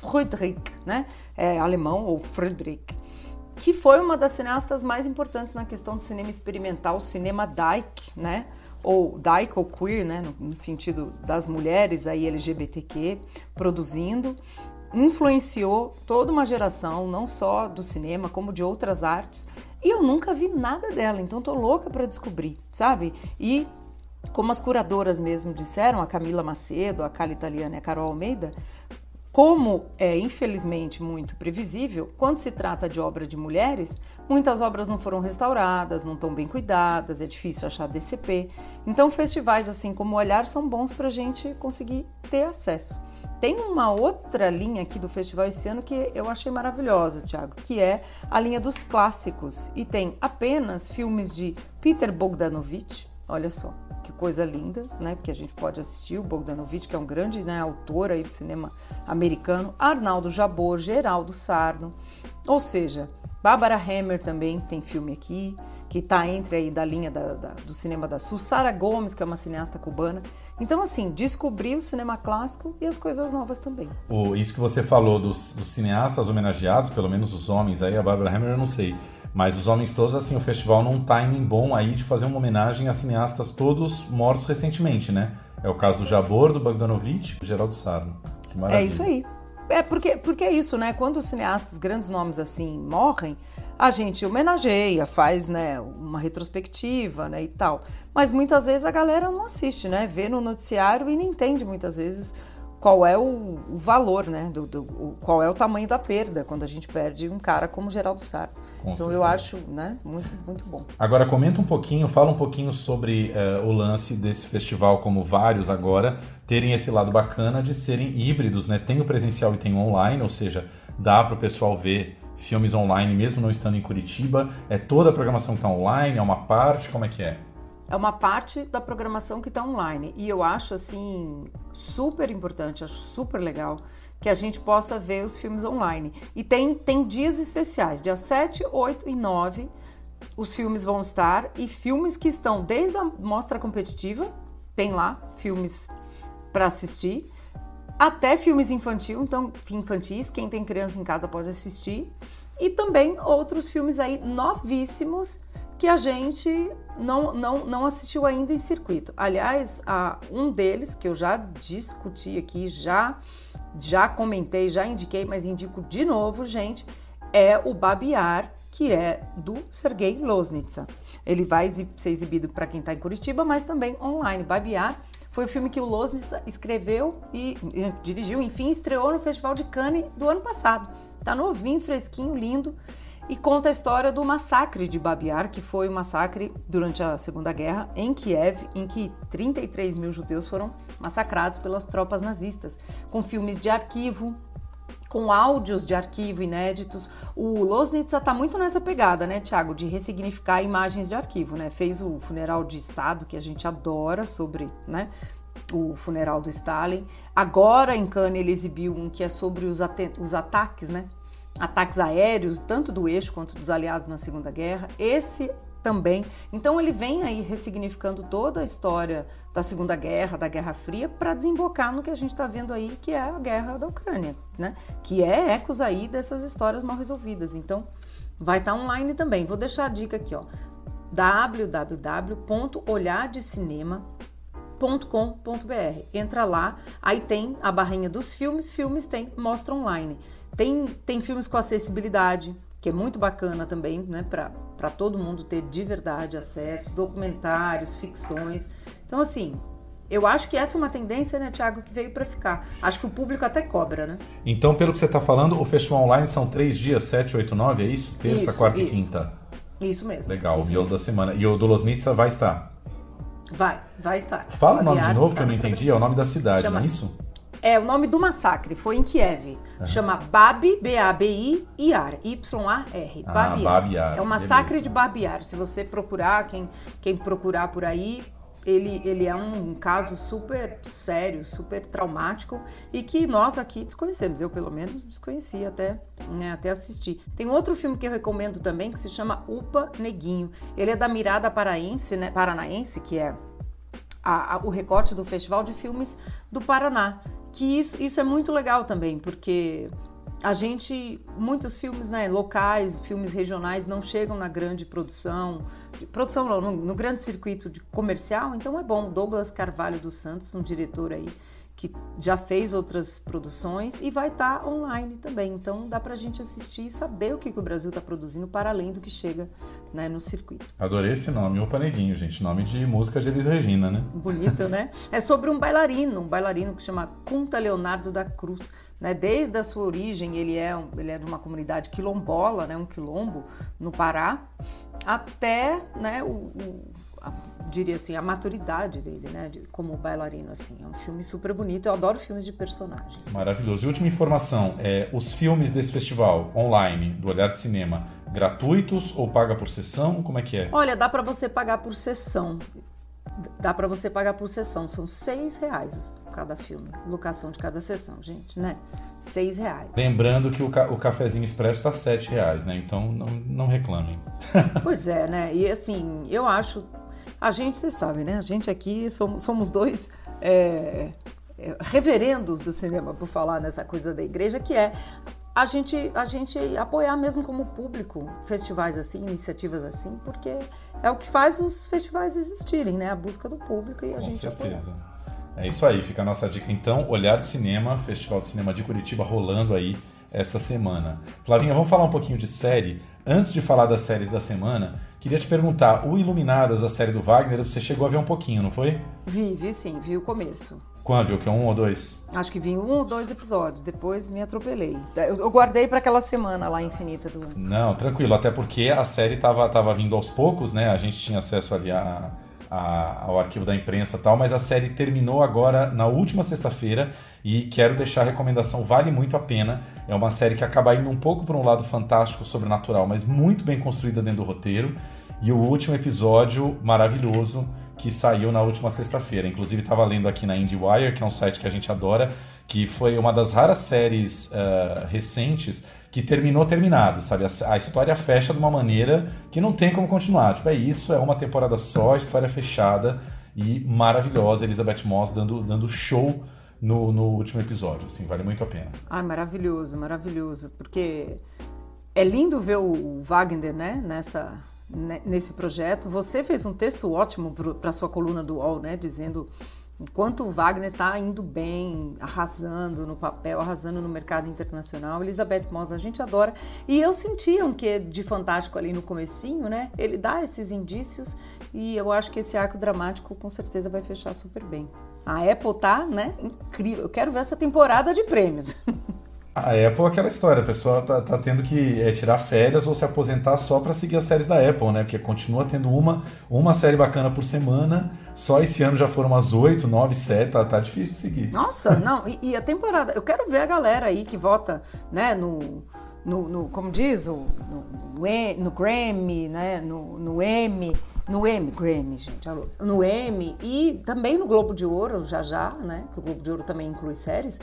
Friedrich, né? É alemão ou Friedrich, que foi uma das cineastas mais importantes na questão do cinema experimental, cinema dyke, né? Ou dyke ou queer, né? No, no sentido das mulheres aí LGBTQ produzindo influenciou toda uma geração, não só do cinema, como de outras artes. E eu nunca vi nada dela, então tô louca para descobrir, sabe? E como as curadoras mesmo disseram, a Camila Macedo, a Cala Italiana e a Carol Almeida, como é infelizmente muito previsível, quando se trata de obra de mulheres, muitas obras não foram restauradas, não estão bem cuidadas, é difícil achar DCP. Então, festivais assim como o Olhar são bons para a gente conseguir ter acesso. Tem uma outra linha aqui do festival esse ano que eu achei maravilhosa, Thiago, que é a linha dos clássicos. E tem apenas filmes de Peter Bogdanovich, olha só, que coisa linda, né? Porque a gente pode assistir o Bogdanovich, que é um grande né, autor aí do cinema americano, Arnaldo Jabor, Geraldo Sarno, ou seja, Barbara Hammer também tem filme aqui, que está entre aí da linha da, da, do cinema da Sul, Sara Gomes, que é uma cineasta cubana. Então, assim, descobri o cinema clássico e as coisas novas também. O, isso que você falou dos, dos cineastas homenageados, pelo menos os homens aí, a Barbara Hammer eu não sei. Mas os homens todos, assim, o festival num timing bom aí de fazer uma homenagem a cineastas todos mortos recentemente, né? É o caso do Jabor, do Bogdanovich, do Geraldo Sarno. Que maravilha. É isso aí. É porque, porque é isso, né? Quando os cineastas, grandes nomes assim, morrem, a gente homenageia, faz né, uma retrospectiva né, e tal. Mas muitas vezes a galera não assiste, né? Vê no noticiário e não entende muitas vezes qual é o, o valor, né? Do, do o, qual é o tamanho da perda quando a gente perde um cara como Geraldo Sarto. Com então certeza. eu acho né, muito, muito bom. Agora comenta um pouquinho, fala um pouquinho sobre eh, o lance desse festival, como vários agora, terem esse lado bacana de serem híbridos, né? Tem o presencial e tem o online, ou seja, dá para o pessoal ver filmes online mesmo não estando em Curitiba. É toda a programação que está online, é uma parte, como é que é? É uma parte da programação que está online. E eu acho, assim, super importante, acho super legal que a gente possa ver os filmes online. E tem, tem dias especiais, dia 7, 8 e 9, os filmes vão estar. E filmes que estão desde a mostra competitiva, tem lá filmes para assistir, até filmes infantil, então infantis, quem tem criança em casa pode assistir. E também outros filmes aí novíssimos que a gente não, não, não assistiu ainda em circuito. Aliás, a, um deles que eu já discuti aqui, já, já comentei, já indiquei, mas indico de novo, gente, é o Babiar, que é do Sergei Loznitsa. Ele vai ser exibido para quem está em Curitiba, mas também online. Babiar foi o filme que o Loznitsa escreveu e, e dirigiu, enfim, estreou no Festival de Cannes do ano passado. Tá novinho, fresquinho, lindo e conta a história do massacre de Babiar, que foi um massacre durante a Segunda Guerra em Kiev, em que 33 mil judeus foram massacrados pelas tropas nazistas, com filmes de arquivo, com áudios de arquivo inéditos. O Loznitsa está muito nessa pegada, né, Tiago, de ressignificar imagens de arquivo, né? Fez o funeral de Estado, que a gente adora, sobre, né? O funeral do Stalin. Agora em Cannes ele exibiu um que é sobre os, os ataques, né? Ataques aéreos, tanto do eixo quanto dos aliados na Segunda Guerra. Esse também. Então ele vem aí ressignificando toda a história da Segunda Guerra, da Guerra Fria, para desembocar no que a gente está vendo aí, que é a guerra da Ucrânia, né? Que é ecos aí dessas histórias mal resolvidas. Então vai estar tá online também. Vou deixar a dica aqui, ó www.olhardecinema.com.br. Entra lá, aí tem a barrinha dos filmes, filmes tem, mostra online. Tem, tem filmes com acessibilidade, que é muito bacana também, né, para todo mundo ter de verdade acesso, documentários, ficções. Então, assim, eu acho que essa é uma tendência, né, Tiago, que veio para ficar. Acho que o público até cobra, né? Então, pelo que você está falando, o festival online são três dias, 7, 8, 9, é isso? Terça, Isso, quarta e isso. quinta. Isso mesmo. Legal, o Isso miolo da semana. E o do Losnitsa vai estar. Vai, vai estar. Fala o nome de novo que eu não entendi, é o nome da cidade, Chama- não é isso? É, o nome do massacre foi em Kiev. Chama Babi, B-A-B-I-I-A-R, Y-A-R. Ah, Babi Babi Yar, É o massacre beleza. de Babi Yar. Se você procurar, quem, quem procurar por aí, ele, ele é um caso super sério, super traumático e que nós aqui desconhecemos. Eu, pelo menos, desconhecia até, né, até assistir. Tem outro filme que eu recomendo também que se chama Upa Neguinho. Ele é da Mirada Paraense, né, Paranaense, que é a- a- o recorte do Festival de Filmes do Paraná. Que isso, isso é muito legal também, porque a gente, muitos filmes né, locais, filmes regionais não chegam na grande produção, produção não, no, no grande circuito comercial, então é bom. Douglas Carvalho dos Santos, um diretor aí que já fez outras produções e vai estar tá online também. Então dá para a gente assistir e saber o que, que o Brasil está produzindo para além do que chega né, no circuito. Adorei esse nome, o Paneguinho, gente. Nome de música de Elis Regina, né? Bonito, né? É sobre um bailarino, um bailarino que chama Cunta Leonardo da Cruz. Né? Desde a sua origem, ele é, ele é de uma comunidade quilombola, né? um quilombo no Pará, até né, o, o diria assim, a maturidade dele, né, de, como bailarino, assim. É um filme super bonito, eu adoro filmes de personagem. Maravilhoso. E última informação, é, os filmes desse festival online, do Olhar de Cinema, gratuitos ou paga por sessão? Como é que é? Olha, dá para você pagar por sessão. Dá para você pagar por sessão, são seis reais cada filme, locação de cada sessão, gente, né? Seis reais. Lembrando que o, ca o cafezinho expresso tá sete reais, né? Então não, não reclamem. pois é, né? E assim, eu acho a gente, vocês sabem, né? A gente aqui somos, somos dois é, é, reverendos do cinema, por falar nessa coisa da igreja, que é a gente, a gente apoiar mesmo como público festivais assim, iniciativas assim, porque é o que faz os festivais existirem, né? A busca do público e a Com gente certeza. Apoiar. É isso aí, fica a nossa dica então, Olhar de Cinema, Festival de Cinema de Curitiba rolando aí essa semana. Flavinha, vamos falar um pouquinho de série. Antes de falar das séries da semana, queria te perguntar, o Iluminadas, a série do Wagner, você chegou a ver um pouquinho, não foi? Vi, vi sim, vi o começo. Quando viu? Que é um ou dois? Acho que vi um ou dois episódios, depois me atropelei. Eu, guardei para aquela semana lá infinita do. Não, tranquilo, até porque a série tava, tava vindo aos poucos, né? A gente tinha acesso ali a a, ao arquivo da imprensa e tal, mas a série terminou agora na última sexta-feira e quero deixar a recomendação, vale muito a pena. É uma série que acaba indo um pouco para um lado fantástico, sobrenatural, mas muito bem construída dentro do roteiro. E o último episódio maravilhoso que saiu na última sexta-feira. Inclusive estava lendo aqui na IndieWire, que é um site que a gente adora, que foi uma das raras séries uh, recentes que terminou terminado, sabe? A, a, história fecha de uma maneira que não tem como continuar. Tipo, é isso, é uma temporada só, história fechada e maravilhosa. Elizabeth Moss dando, dando show no, no último episódio, assim, vale muito a pena. Ah, maravilhoso, maravilhoso, porque é lindo ver o Wagner, né, nessa, nesse projeto. Você fez um texto ótimo para sua coluna do UOL, né, dizendo Enquanto o Wagner está indo bem, arrasando no papel, arrasando no mercado internacional, Elizabeth Moss a gente adora. E eu sentia um que de fantástico ali no comecinho, né? Ele dá esses indícios e eu acho que esse arco dramático com certeza vai fechar super bem. A Apple tá, né? Incrível. Eu quero ver essa temporada de prêmios. A Apple é aquela história, a pessoa tá, tá tendo que é, tirar férias ou se aposentar só para seguir as séries da Apple, né? Porque continua tendo uma, uma série bacana por semana. Só esse ano já foram umas 8, 9, 7, tá, tá difícil de seguir. Nossa, não, e, e, a temporada. Eu quero ver a galera aí que vota, né, no. No, no como diz, o, no, no, no Grammy, né, no, no M, no M, Grammy, gente, no M e também no Globo de Ouro, já já, né, que o Globo de Ouro também inclui séries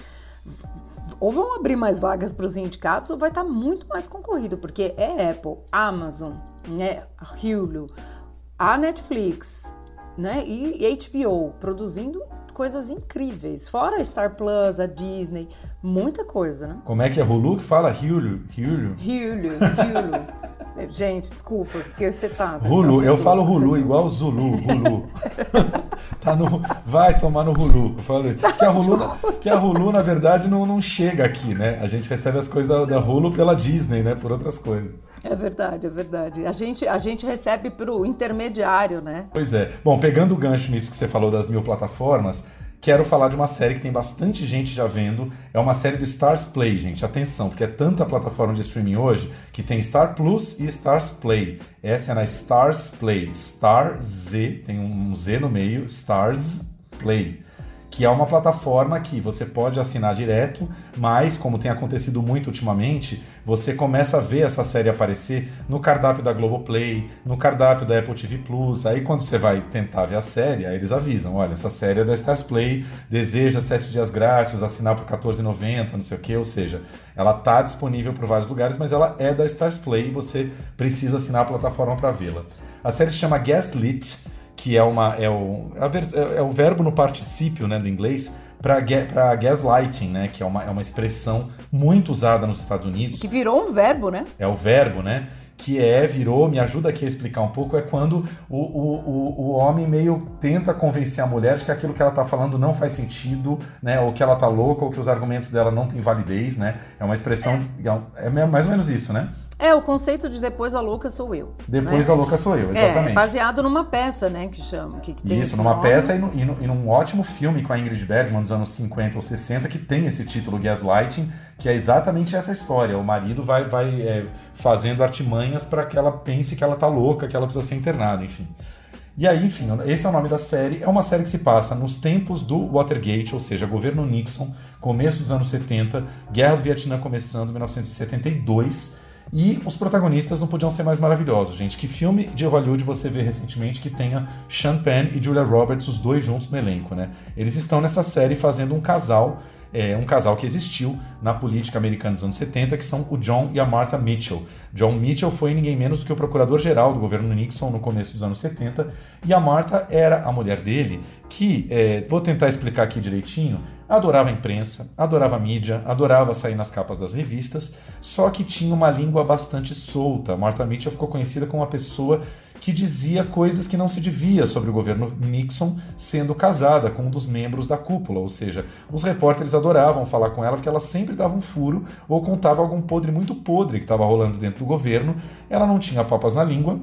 ou vão abrir mais vagas para os indicados ou vai estar tá muito mais concorrido, porque é Apple, Amazon, né, Hulu, a Netflix, né, e HBO produzindo coisas incríveis. Fora Star Plus, a Disney, muita coisa, né? Como é que é Hulu que fala? Hulu? Hulu? Hulu, Hulu. Gente, desculpa, fiquei afetado. Hulu, eu falo Hulu igual Zulu, Hulu. tá no, vai tomar no Hulu. Eu falo que a Hulu, que a Hulu na verdade não, não chega aqui, né? A gente recebe as coisas da, da Hulu pela Disney, né? Por outras coisas. É verdade, é verdade. A gente, a gente recebe pro intermediário, né? Pois é. Bom, pegando o gancho nisso que você falou das mil plataformas, quero falar de uma série que tem bastante gente já vendo. É uma série do Stars Play, gente. Atenção, porque é tanta plataforma de streaming hoje que tem Star Plus e Stars Play. Essa é na Stars Play. Star Z, tem um Z no meio, Stars Play que é uma plataforma que você pode assinar direto, mas como tem acontecido muito ultimamente, você começa a ver essa série aparecer no cardápio da Globoplay, no cardápio da Apple TV Plus. Aí quando você vai tentar ver a série, aí eles avisam, olha, essa série é da Stars Play, deseja 7 dias grátis, assinar por R$14,90, não sei o que, ou seja, ela está disponível por vários lugares, mas ela é da Stars Play e você precisa assinar a plataforma para vê-la. A série se chama Gaslit, que é, uma, é, o, é o verbo no particípio né, do inglês, para gaslighting, né? Que é uma, é uma expressão muito usada nos Estados Unidos. Que virou um verbo, né? É o verbo, né? que é, virou, me ajuda aqui a explicar um pouco, é quando o, o, o, homem meio tenta convencer a mulher de que aquilo que ela está falando não faz sentido, né? Ou que ela tá louca, ou que os argumentos dela não têm validez, né? É uma expressão. É, é mais ou menos isso, né? É, o conceito de depois a louca sou eu. Depois né? a louca sou eu, exatamente. É, baseado numa peça, né, que chama. Que, que Isso, numa nome. peça e, no, e, no, e, num ótimo filme com a Ingrid Bergman dos anos 50 ou 60 que tem esse título, Gaslighting, que é exatamente essa história. O marido vai, vai é, fazendo artimanhas para que ela pense que ela tá louca, que ela precisa ser internada, enfim. E aí, enfim, esse é o nome da série. É uma série que se passa nos tempos do Watergate, ou seja, governo Nixon, começo dos anos 70, Guerra do Vietnã começando, 1972 e os protagonistas não podiam ser mais maravilhosos, gente. Que filme de Hollywood você vê recentemente que tenha Sean Penn e Julia Roberts, os dois juntos no elenco, né? Eles estão nessa série fazendo um casal, é, um casal que existiu na política americana dos anos 70, que são o John e a Martha Mitchell. John Mitchell foi ninguém menos do que o procurador-geral do governo Nixon no começo dos anos 70, e a Martha era a mulher dele, que, é, vou tentar explicar aqui direitinho, Adorava a imprensa, adorava a mídia, adorava sair nas capas das revistas, só que tinha uma língua bastante solta. Martha Mitchell ficou conhecida como uma pessoa que dizia coisas que não se devia sobre o governo Nixon sendo casada com um dos membros da cúpula, ou seja, os repórteres adoravam falar com ela porque ela sempre dava um furo ou contava algum podre muito podre que estava rolando dentro do governo. Ela não tinha papas na língua,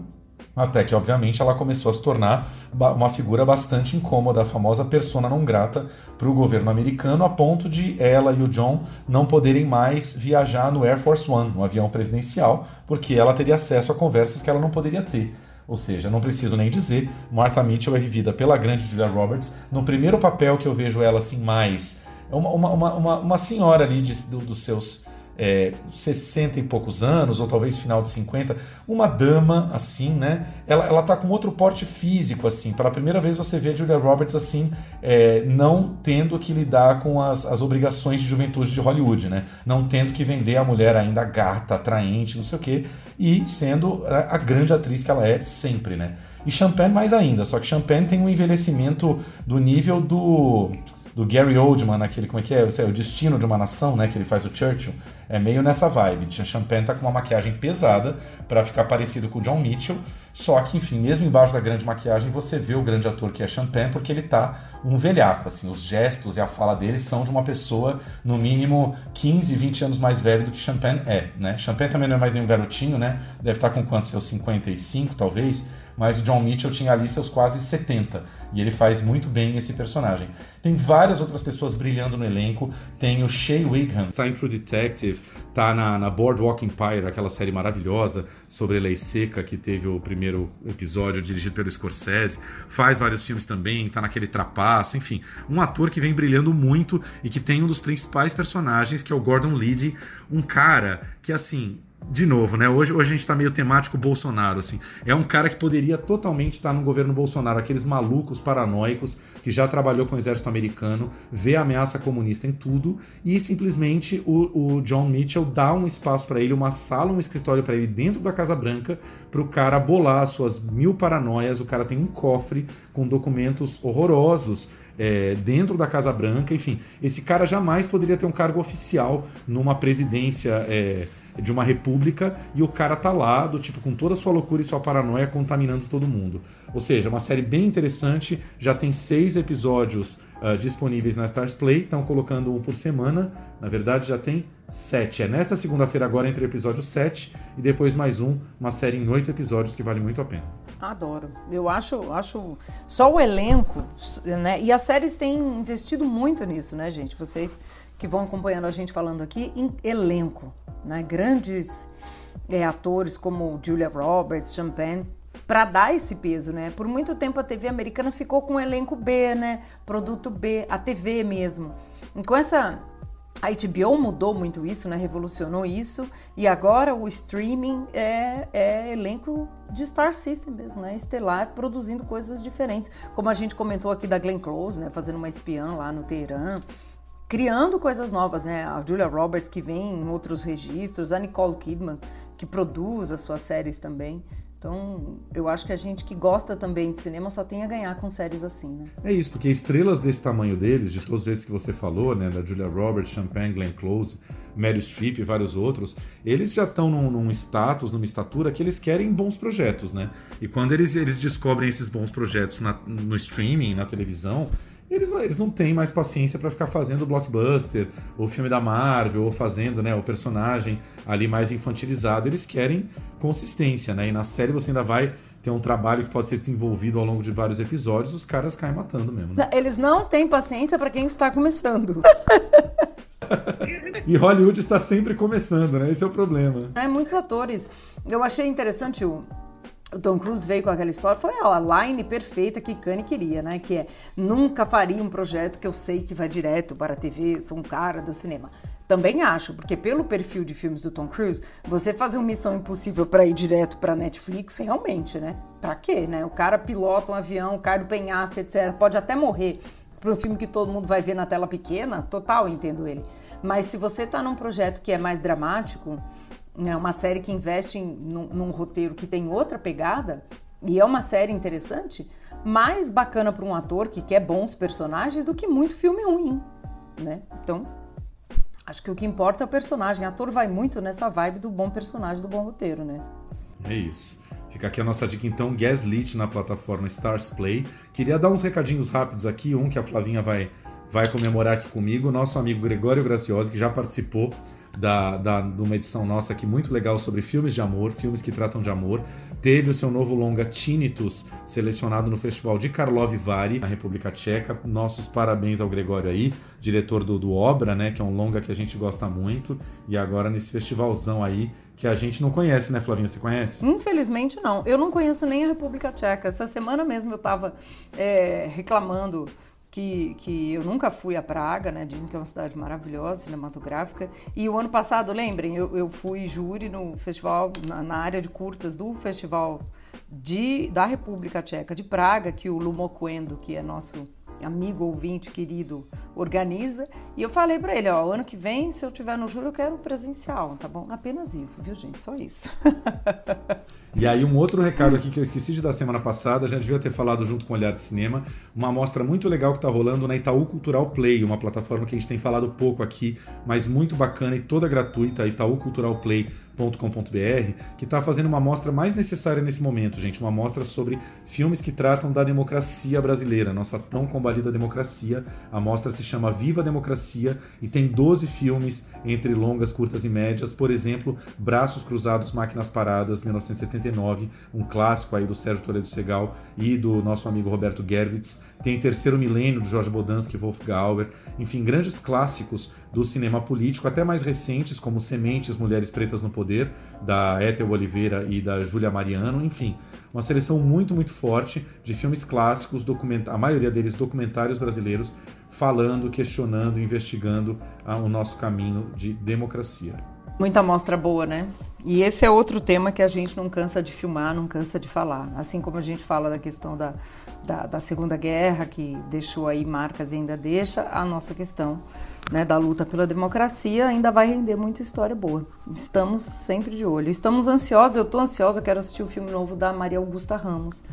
até que, obviamente, ela começou a se tornar uma figura bastante incômoda, a famosa persona não grata para o governo americano, a ponto de ela e o John não poderem mais viajar no Air Force One, no avião presidencial, porque ela teria acesso a conversas que ela não poderia ter. Ou seja, não preciso nem dizer, Martha Mitchell é vivida pela grande Julia Roberts. No primeiro papel que eu vejo ela assim mais. É uma, uma, uma, uma senhora ali de, do, dos seus é, 60 e poucos anos, ou talvez final de 50, uma dama assim, né? Ela, ela tá com outro porte físico, assim. Pela primeira vez você vê a Julia Roberts assim, é, não tendo que lidar com as, as obrigações de juventude de Hollywood, né? Não tendo que vender a mulher ainda gata, atraente, não sei o quê, e sendo a, grande atriz que ela é sempre, né? E Champagne mais ainda, só que Champagne tem um envelhecimento do nível do do Gary Oldman, naquele, como é que é? O Destino de uma Nação, né? Que ele faz o Churchill. É meio nessa vibe. Champagne tá com uma maquiagem pesada para ficar parecido com o John Mitchell. Só que, enfim, mesmo embaixo da grande maquiagem, você vê o grande ator que é Champagne, porque ele tá um velhaco, assim. Os gestos e a fala dele são de uma pessoa, no mínimo, 15, 20 anos mais velha do que Champagne é, né? Champagne também não é mais nenhum garotinho, né? Deve estar tá com quantos? Seus 55, talvez? mas o John Mitchell tinha ali seus quase 70 e ele faz muito bem esse personagem. Tem várias outras pessoas brilhando no elenco. Tem o Shea Wigham, tá em True Detective, tá na, na Boardwalk Empire, aquela série maravilhosa sobre lei seca que teve o primeiro episódio dirigido pelo Scorsese. Faz vários filmes também, tá naquele Trapaça, enfim, um ator que vem brilhando muito e que tem um dos principais personagens que é o Gordon Liddy, um cara que assim de novo, né? Hoje, hoje a gente tá meio temático Bolsonaro, assim. É um cara que poderia totalmente estar no governo Bolsonaro, aqueles malucos paranoicos que já trabalhou com o exército americano, vê a ameaça comunista em tudo e simplesmente o, o John Mitchell dá um espaço para ele, uma sala, um escritório para ele dentro da Casa Branca, para o cara bolar as suas mil paranoias. O cara tem um cofre com documentos horrorosos é, dentro da Casa Branca, enfim. Esse cara jamais poderia ter um cargo oficial numa presidência. É, de uma república e o cara tá lá, do tipo, com toda a sua loucura e sua paranoia, contaminando todo mundo. Ou seja, uma série bem interessante, já tem seis episódios uh, disponíveis na Stars Play, estão colocando um por semana, na verdade já tem sete. É nesta segunda-feira agora entre o episódio 7 e depois mais um, uma série em oito episódios que vale muito a pena. Adoro. Eu acho, acho só o elenco, né? E as séries têm investido muito nisso, né, gente? Vocês que vão acompanhando a gente falando aqui em elenco, né? Grandes é, atores como Julia Roberts, Champagne, para dar esse peso, né? Por muito tempo a TV americana ficou com o elenco B, né? Produto B, a TV mesmo. E com essa a HBO mudou muito isso, né? Revolucionou isso. E agora o streaming é, é, elenco de Star System mesmo, né? Estelar, produzindo coisas diferentes. Como a gente comentou aqui da Glenn Close, né? Fazendo uma espiã lá no Teherã criando coisas novas, né? A Julia Roberts que vem em outros registros, a Nicole Kidman que produz as suas séries também. Então, eu acho que a gente que gosta também de cinema só tem a ganhar com séries assim, né? É isso, porque estrelas desse tamanho deles, de todos esses que você falou, né, da Julia Roberts, Champagne, Glenn Close, Meryl Streep e vários outros, eles já estão num, num, status, numa estatura que eles querem bons projetos, né? E quando eles, eles descobrem esses bons projetos na, no streaming, na televisão, eles, eles não têm mais paciência para ficar fazendo blockbuster, ou filme da Marvel, ou fazendo né, o personagem ali mais infantilizado. Eles querem consistência, né? E na série você ainda vai ter um trabalho que pode ser desenvolvido ao longo de vários episódios, os caras caem matando mesmo. Né? Eles não têm paciência para quem está começando. e Hollywood está sempre começando, né? Esse é o problema. É, muitos atores. Eu achei interessante o, o Tom Cruise veio com aquela história, foi a line perfeita que Kanye queria, né? Que é nunca faria um projeto que eu sei que vai direto para a TV, sou um cara do cinema. Também acho, porque pelo perfil de filmes do Tom Cruise, você fazer uma missão impossível para ir direto para Netflix, realmente, né? Pra quê, né? O cara pilota um avião, cai do penhasco, etc. Pode até morrer para um filme que todo mundo vai ver na tela pequena, total, entendo ele. Mas se você tá num projeto que é mais dramático, né, uma série que investe em, num, num roteiro que tem outra pegada, e é uma série interessante, mais bacana para um ator que quer bons personagens do que muito filme ruim, né? Então, acho que o que importa é o personagem. O ator vai muito nessa vibe do bom personagem, do bom roteiro, né? É isso. Fica aqui a nossa dica então, Gaslit na plataforma Stars Play. Queria dar uns recadinhos rápidos aqui, um que a Flavinha vai vai comemorar aqui comigo, nosso amigo Gregório Graciosi, que já participou da, da, de uma edição nossa aqui muito legal sobre filmes de amor, filmes que tratam de amor. Teve o seu novo longa Tinnitus selecionado no Festival de Karlovy Vary, na República Tcheca. Nossos parabéns ao Gregório aí, diretor do, do Obra, né, que é um longa que a gente gosta muito. E agora nesse festivalzão aí que a gente não conhece, né, Flavinha? Você conhece? Infelizmente não. Eu não conheço nem a República Tcheca. Essa semana mesmo eu estava é, reclamando que, que eu nunca fui a Praga, né? Dizem que é uma cidade maravilhosa, cinematográfica. E o ano passado, lembrem, eu, eu fui júri no festival, na, na área de curtas do festival de, da República Tcheca de Praga, que o Lumoquendo, que é nosso amigo ouvinte querido organiza. E eu falei para ele, ó, ano que vem, se eu tiver no júri, eu quero presencial, tá bom? Apenas isso, viu, gente? Só isso. e aí um outro recado aqui que eu esqueci de dar semana passada, já devia ter falado junto com o Olhar de Cinema, uma amostra muito legal que está rolando na Itaú Cultural Play, uma plataforma que a gente tem falado pouco aqui, mas muito bacana e toda gratuita, Itaú Cultural Play .com.br, que está fazendo uma amostra mais necessária nesse momento, gente, uma amostra sobre filmes que tratam da democracia brasileira, nossa tão combalida democracia. A amostra se chama Viva Democracia e tem 12 filmes entre longas, curtas e médias, por exemplo, Braços Cruzados, Máquinas Paradas, 1979, um clássico aí do Sérgio Toledo Segal e do nosso amigo Roberto Gerwitz. Tem Terceiro Milênio, de Jorge Bodansky e Wolf Gauer. Enfim, grandes clássicos do cinema político, até mais recentes, como Sementes, Mulheres Pretas no Poder, da Ethel Oliveira e da Júlia Mariano. Enfim, uma seleção muito, muito forte de filmes clássicos, a maioria deles documentários brasileiros, falando, questionando, investigando ah, o nosso caminho de democracia. Muita mostra boa, né? E esse é outro tema que a gente não cansa de filmar, não cansa de falar. Assim como a gente fala da questão da, da, da Segunda Guerra, que deixou aí marcas e ainda deixa, a nossa questão né, da luta pela democracia ainda vai render muita história boa. Estamos sempre de olho. Estamos ansiosos, eu estou ansiosa, quero assistir o filme novo da Maria Augusta Ramos,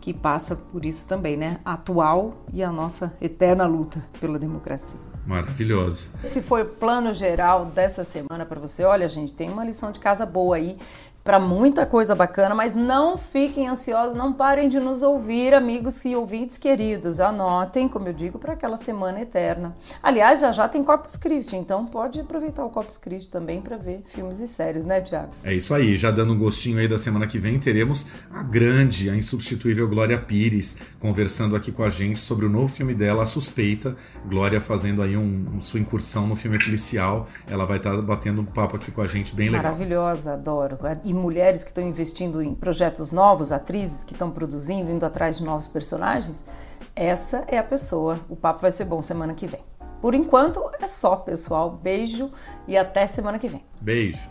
que passa por isso também, né? Atual e a nossa eterna luta pela democracia. Maravilhoso. Esse foi o plano geral dessa semana para você. Olha, gente, tem uma lição de casa boa aí para muita coisa bacana, mas não fiquem ansiosos, não parem de nos ouvir, amigos e ouvintes queridos. Anotem, como eu digo, para aquela semana eterna. Aliás, já já tem Corpus Christi, então pode aproveitar o Corpus Christi também para ver filmes e séries, né, Tiago? É isso aí, já dando um gostinho aí da semana que vem, teremos a grande, a insubstituível Glória Pires conversando aqui com a gente sobre o novo filme dela, A Suspeita. Glória fazendo aí um, um sua incursão no filme policial. Ela vai estar tá batendo um papo aqui com a gente bem legal. Maravilhosa, adoro e mulheres que estão investindo em projetos novos, atrizes que estão produzindo, indo atrás de novos personagens, essa é a pessoa. O papo vai ser bom semana que vem. Por enquanto é só, pessoal. Beijo e até semana que vem. Beijo.